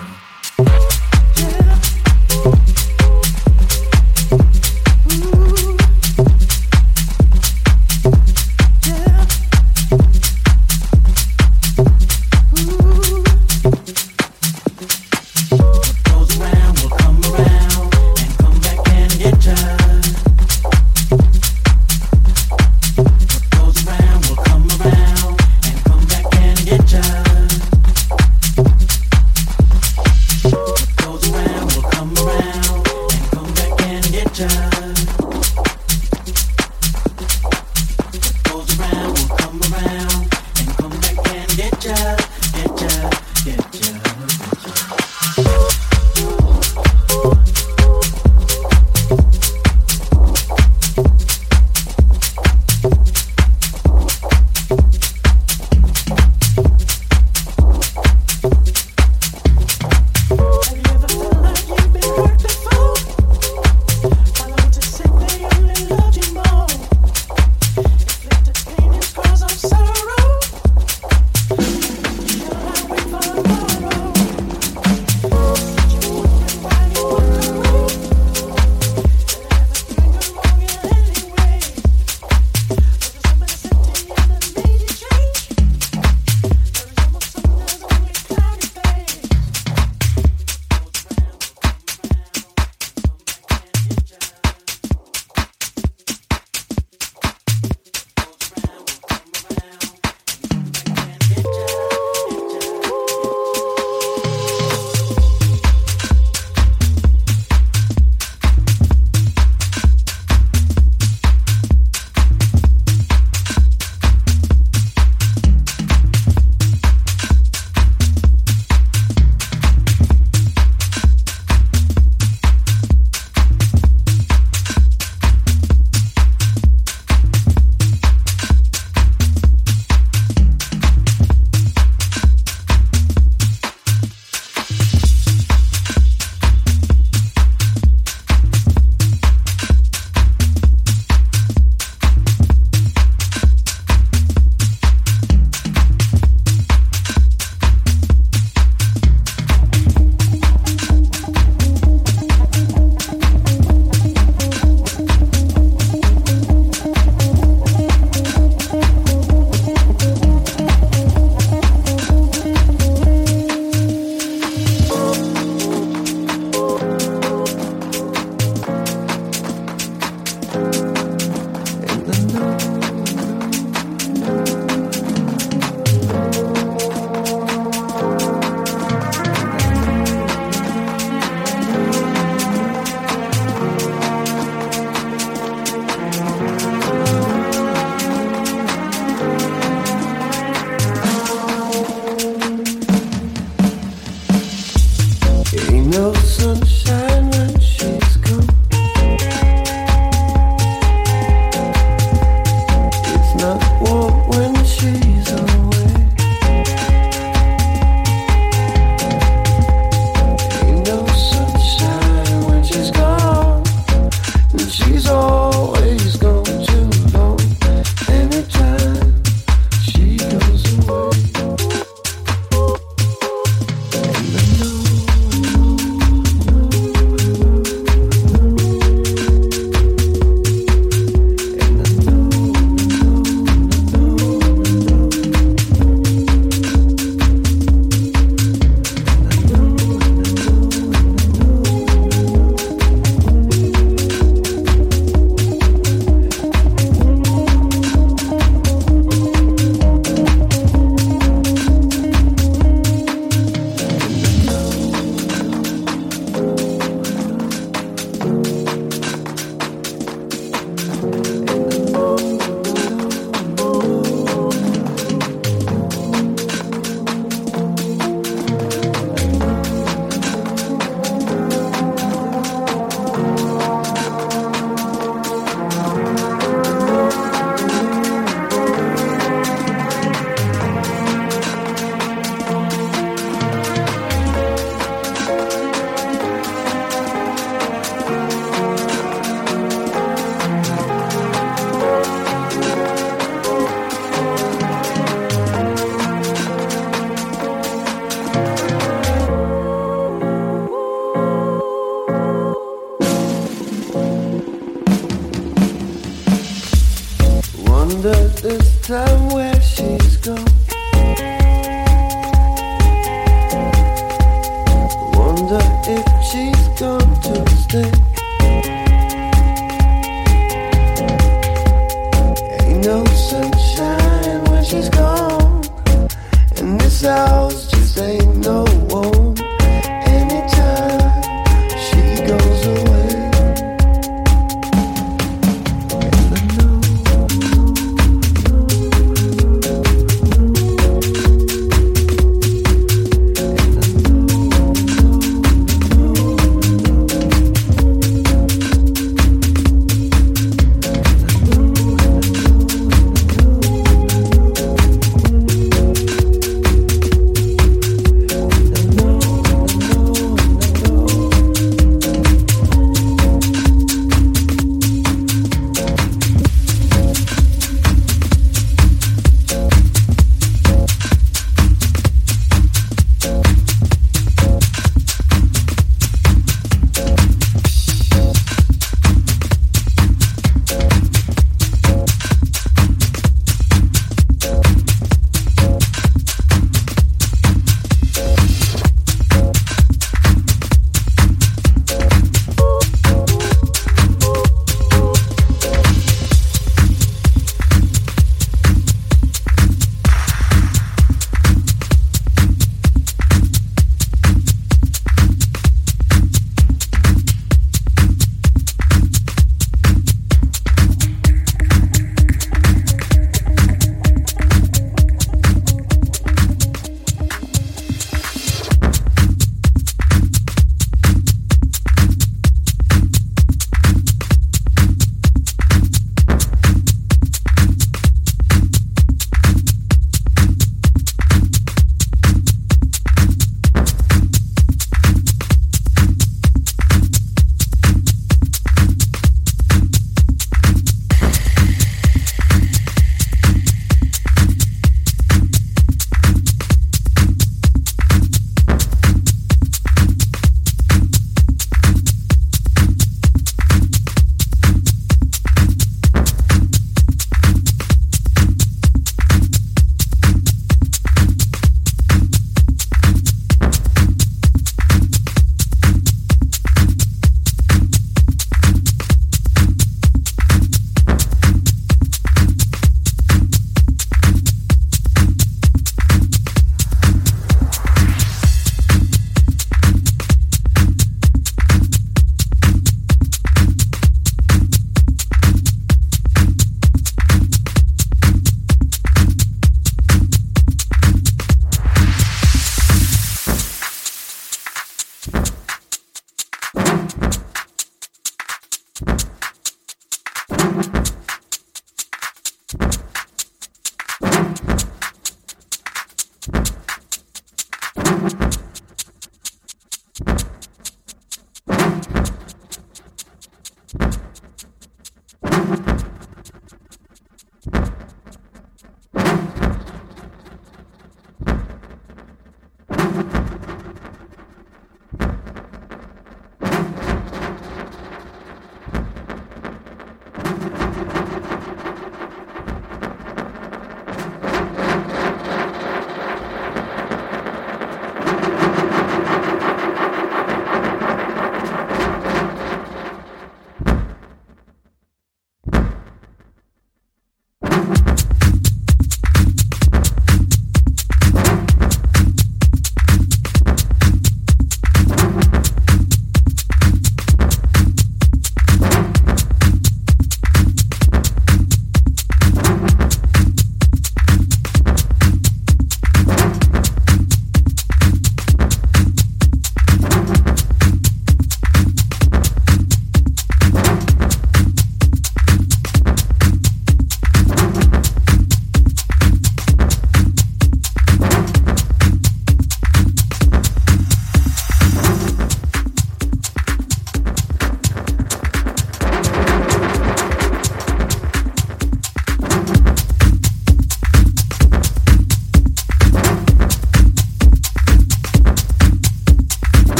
come